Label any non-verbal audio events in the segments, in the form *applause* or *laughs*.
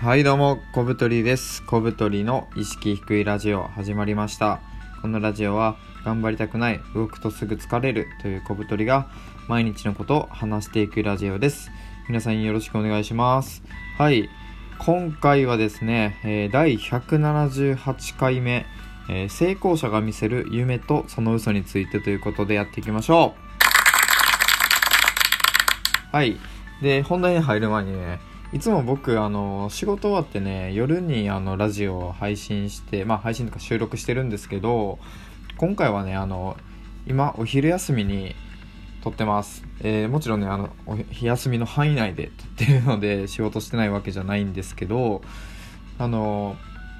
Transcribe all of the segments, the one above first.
はいどうも、小太りです。小太りの意識低いラジオ始まりました。このラジオは頑張りたくない、動くとすぐ疲れるという小太りが毎日のことを話していくラジオです。皆さんよろしくお願いします。はい、今回はですね、えー第178回目、えー成功者が見せる夢とその嘘についてということでやっていきましょう。はい。で、本題に入る前にね、いつも僕、あの、仕事終わってね、夜にあの、ラジオを配信して、まあ配信とか収録してるんですけど、今回はね、あの、今、お昼休みに撮ってます。えーもちろんね、あの、お日休みの範囲内で撮ってるので、仕事してないわけじゃないんですけど、あの、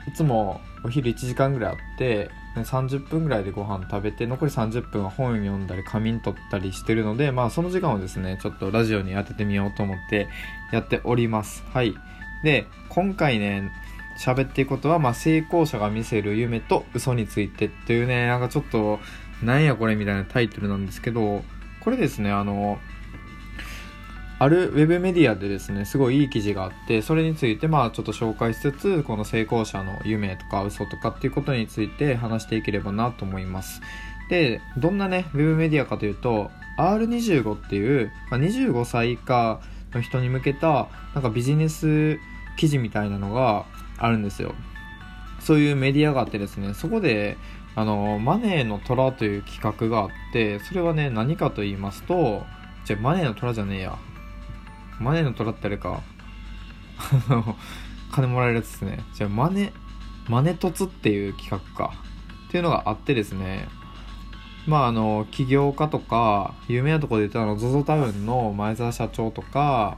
いつもお昼1時間ぐらいあって、30分ぐらいでご飯食べて残り30分は本読んだり仮眠取ったりしてるのでまあその時間をですねちょっとラジオに当ててみようと思ってやっております。はい。で今回ね喋っていくことは、まあ、成功者が見せる夢と嘘についてっていうねなんかちょっとなんやこれみたいなタイトルなんですけどこれですねあのあるウェブメディアでですねすごいいい記事があってそれについてまあちょっと紹介しつつこの成功者の夢とか嘘とかっていうことについて話していければなと思います。でどんなねウェブメディアかというと R25 っていう、まあ、25歳以下の人に向けたなんかビジネス記事みたいなのがあるんですよ。そういうメディアがあってですねそこであのマネーの虎という企画があってそれはね何かと言いますとじゃあマネーの虎じゃねえや。マネーの虎ってあれか。あ *laughs* の金もらえるやつですね。じゃあマネマネ凸っていう企画か。っていうのがあってですね。まああの起業家とか有名なところで言ったあの ZOZO タウンの前澤社長とか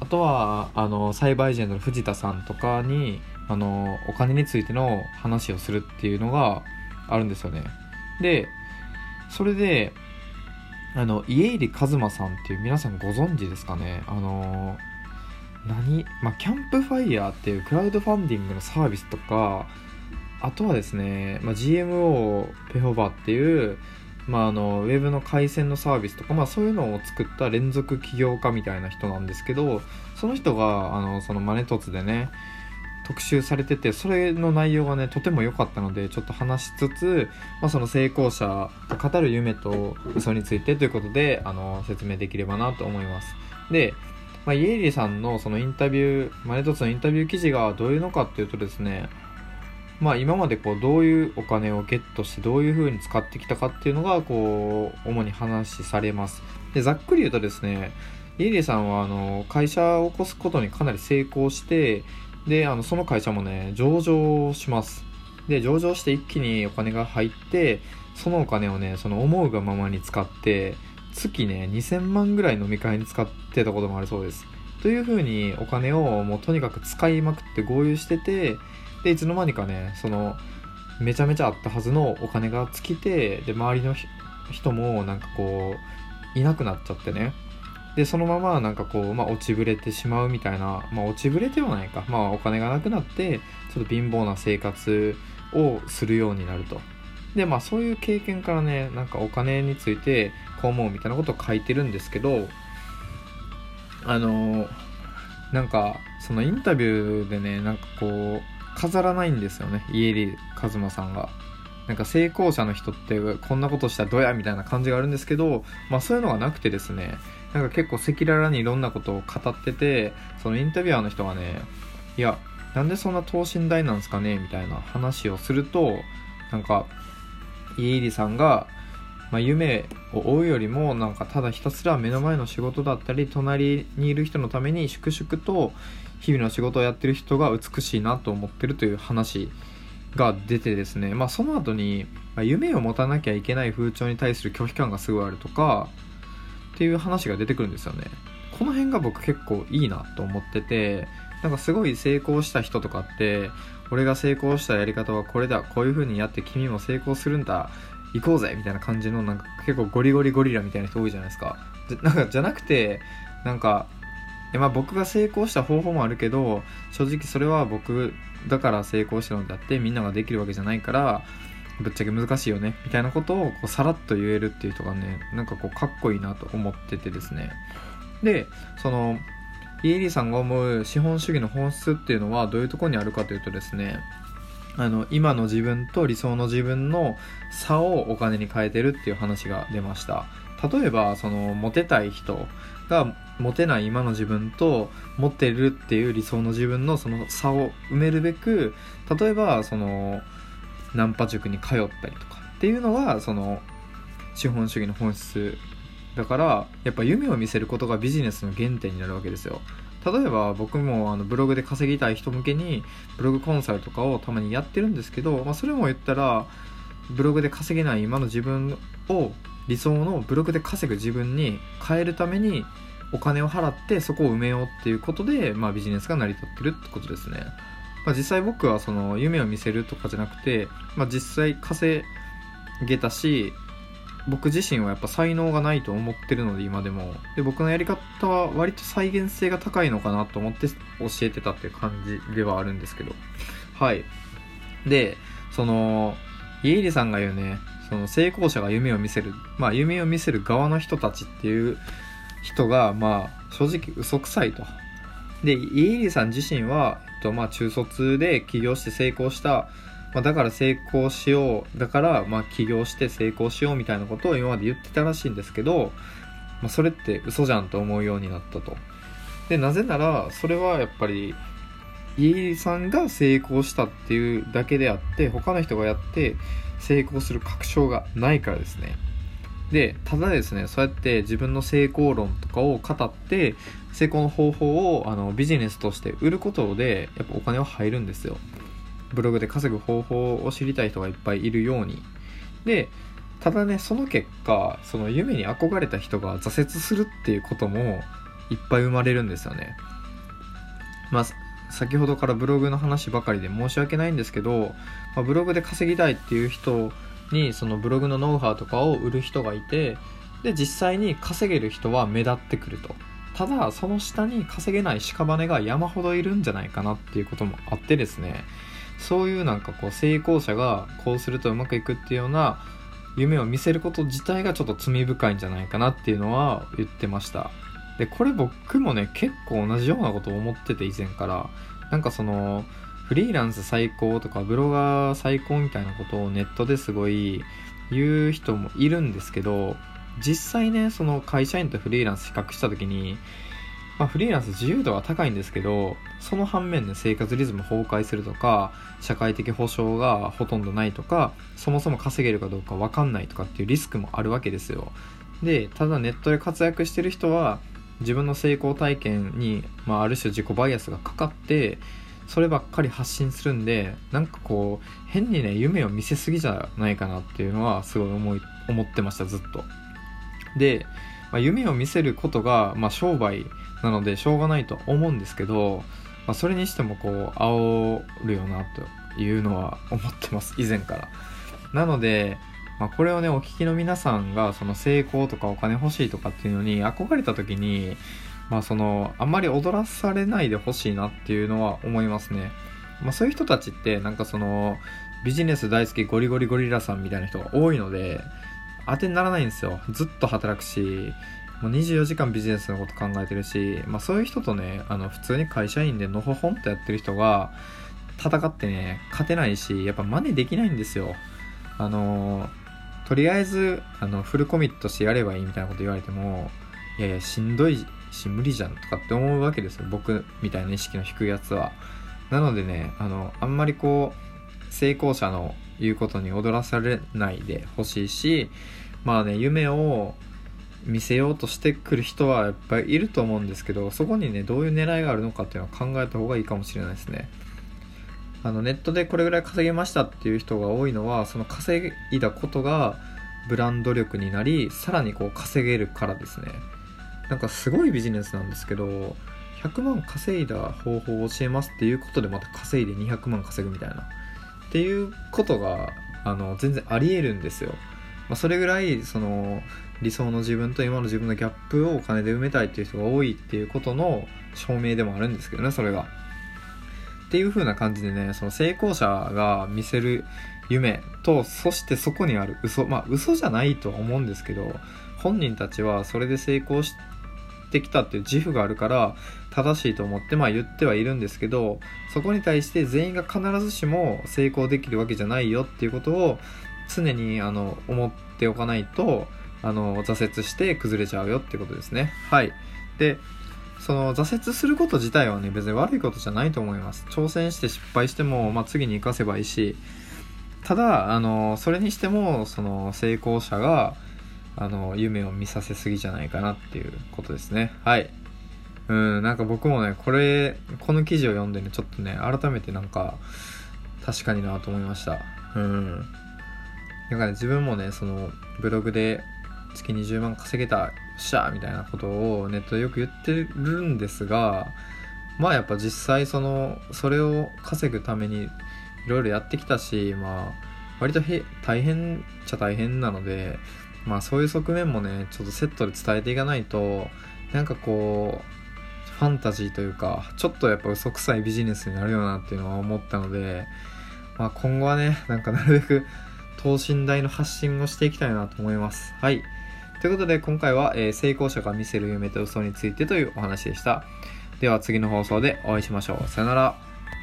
あとはあのサイバーエージェンの藤田さんとかにあのお金についての話をするっていうのがあるんですよね。でそれであの家入一馬さんっていう皆さんご存知ですかね？あの何、まあ、キャンプファイヤーっていうクラウドファンディングのサービスとかあとはですね、まあ、GMO ペホバっていう、まあ、あのウェブの回線のサービスとか、まあ、そういうのを作った連続起業家みたいな人なんですけどその人があのそのマネトツでね特集されててそれの内容がねとても良かったのでちょっと話しつつ、まあ、その成功者が語る夢と嘘についてということであの説明できればなと思います。で、まあ、イエリさんのそのインタビューマネトツのインタビュー記事がどういうのかっていうとですねまあ今までこうどういうお金をゲットしてどういう風に使ってきたかっていうのがこう主に話されます。でざっくり言うとですねイエリさんはあの会社を起こすことにかなり成功してであのその会社もね上場します。で上場して一気にお金が入ってそのお金をねその思うがままに使って月ね2000万ぐらい飲み会に使ってたこともあるそうです。という風にお金をもうとにかく使いまくって合流しててでいつの間にかねそのめちゃめちゃあったはずのお金が尽きてで周りの人もなんかこういなくなっちゃってね。でそのままなんかこう、まあ、落ちぶれてしまうみたいな、まあ、落ちぶれてはないか、まあ、お金がなくなってちょっと貧乏な生活をするようになると。でまあそういう経験からねなんかお金についてこう思うみたいなことを書いてるんですけどあのなんかそのインタビューでねなんかこう飾らないんですよね家入一馬さんが。なんか成功者の人ってこんなことしたらどやみたいな感じがあるんですけど、まあそういうのがなくてですね、なんか結構赤裸々にいろんなことを語ってて、そのインタビュアーの人がね、いや、なんでそんな等身大なんですかねみたいな話をすると、なんか、家入さんが、まあ、夢を追うよりもなんかただひたすら目の前の仕事だったり隣にいる人のために粛々と日々の仕事をやってる人が美しいなと思ってるという話が出てですね、まあ、その後に、ま、夢を持たなきゃいけない風潮に対する拒否感がすごいあるとかっていう話が出てくるんですよね。この辺が僕結構いいなと思っててなんかすごい成功した人とかって俺が成功したやり方はこれだこういう風にやって君も成功するんだ行こうぜみたいな感じのなんか結構ゴリゴリゴリラみたいな人多いじゃないですか。じゃ *laughs* なんかじゃなくてなんかえまあ、僕が成功した方法もあるけど正直それは僕だから成功したのであってみんなができるわけじゃないからぶっちゃけ難しいよねみたいなことをこうさらっと言えるっていう人がねなんかこうかっこいいなと思っててですね。でそのイエリーさんが思う資本主義の本質っていうのはどういうとこにあるかというとですねあの今の自分と理想の自分の差をお金に変えてるっていう話が出ました。例えばそのモテたい人が持てない今の自分と持ってるっていう理想の自分のその差を埋めるべく例えばそのナンパ塾に通ったりとかっていうのがその資本主義の本質だからやっぱ夢を見せることがビジネスの原点になるわけですよ。例えば僕もあのブログで稼ぎたい人向けにブログコンサルとかをたまにやってるんですけど、まあ、それも言ったらブログで稼げない今の自分を理想のブログで稼ぐ自分に変えるためにお金を払ってそこを埋めようっていうことで、まあ、ビジネスが成り立ってるってことですね、まあ、実際僕はその夢を見せるとかじゃなくて、まあ、実際稼げたし僕自身はやっぱ才能がないと思ってるので今でも。で僕のやり方は割と再現性が高いのかなと思って教えてたっていう感じではあるんですけど。はい。でその家入さんが言うねその成功者が夢を見せるまあ夢を見せる側の人たちっていう人がまあ正直嘘くさいと。で家入さん自身は、えっと、まあ中卒で起業して成功した。まあ、だから成功しよう。だからまあ起業して成功しようみたいなことを今まで言ってたらしいんですけど、まあ、それって嘘じゃんと思うようになったと。でなぜならそれはやっぱり家入さんが成功したっていうだけであって他の人がやって成功する確証がないからですね。でただですねそうやって自分の成功論とかを語って成功の方法をあのビジネスとして売ることでやっぱお金は入るんですよ。ブログで稼ぐ方法を知りたい人がいっぱいいるように。でただねその結果その夢に憧れた人が挫折するっていうこともいっぱい生まれるんですよね。まあ先ほどからブログの話ばかりで申し訳ないんですけど、まあ、ブログで稼ぎたいっていう人にそのブログのノウハウとかを売る人がいてで実際に稼げる人は目立ってくると。ただその下に稼げない屍が山ほどいるんじゃないかなっていうこともあってですね。そういうなんかこう成功者がこうするとうまくいくっていうような夢を見せること自体がちょっと罪深いんじゃないかなっていうのは言ってました。でこれ僕もね結構同じようなことを思ってて以前から。なんかそのフリーランス最高とかブロガー最高みたいなことをネットですごい言う人もいるんですけど実際ねその会社員とフリーランス比較した時にまあ、フリーランス自由度は高いんですけどその反面で生活リズム崩壊するとか社会的保障がほとんどないとかそもそも稼げるかどうか分かんないとかっていうリスクもあるわけですよ。でただネットで活躍してる人は自分の成功体験に、まあ、ある種自己バイアスがかかってそればっかり発信するんでなんかこう変にね夢を見せすぎじゃないかなっていうのはすごい思い思ってましたずっと。で、まあ、夢を見せることが、まあ、商売なのでしょうがないと思うんですけど、まあ、それにしてもこう煽るよなというのは思ってます以前から。なので、まあ、これをねお聞きの皆さんがその成功とかお金欲しいとかっていうのに憧れた時にまあそのあんまり踊らされないでほしいなっていうのは思いますね。まあ、そういう人たちってなんかそのビジネス大好きゴリゴリゴリラさんみたいな人が多いので当てにならないんですよ。ずっと働くしもう24時間ビジネスのこと考えてるし、まあ、そういう人とねあの普通に会社員でのほほんとやってる人が戦ってね勝てないしやっぱ真似できないんですよ。あのとりあえずあのフルコミットしてやればいいみたいなこと言われてもいやいやしんどいし無理じゃんとかって思うわけですよ。僕みたいな意識の低いやつは。なのでねあのあんまりこう成功者の言うことに踊らされないでほしいしまあね夢を見せようとしてくる人はやっぱりいると思うんですけどそこにねどういう狙いがあるのかっていうのは考えた方がいいかもしれないですね。あのネットでこれぐらい稼げましたっていう人が多いのはその稼いだことがブランド力になりさらにこう稼げるからですね。なんかすごいビジネスなんですけど100万稼いだ方法を教えますっていうことでまた稼いで200万稼ぐみたいな。っていうことがあの全然ありえるんですよ、まあ、それぐらいその理想の自分と今の自分のギャップをお金で埋めたいっていう人が多いっていうことの証明でもあるんですけどねそれが。っていう風な感じでねその成功者が見せる夢とそしてそこにある嘘。まあ嘘じゃないとは思うんですけど本人たちはそれで成功してきたっていう自負があるから正しいと思ってまあ言ってはいるんですけどそこに対して全員が必ずしも成功できるわけじゃないよっていうことを常にあの思っておかないとあの挫折して崩れちゃうよってことですね。はい。でその挫折すること自体はね別に悪いことじゃないと思います。挑戦して失敗しても、まあ、次に生かせばいいし。ただあのそれにしてもその成功者があの夢を見させすぎじゃないかなっていうことですね。はい。うんなんか僕もねこれこの記事を読んでねちょっとね改めてなんか確かになと思いました。うん。なんかね自分もねそのブログで月20万稼げたよっしゃーみたいなことをネットでよく言ってるんですがまあやっぱ実際そのそれを稼ぐためにいろいろやってきたしまあ割とへ大変っちゃ大変なのでまあそういう側面もねちょっとセットで伝えていかないとなんかこうファンタジーというかちょっとやっぱ嘘くさいビジネスになるよなっていうのは思ったので、まあ、今後はねなんかなるべく等身大の発信をしていきたいなと思います。はい。ということで今回は、えー、成功者が見せる夢と嘘についてというお話でした。では次の放送でお会いしましょう。さよなら。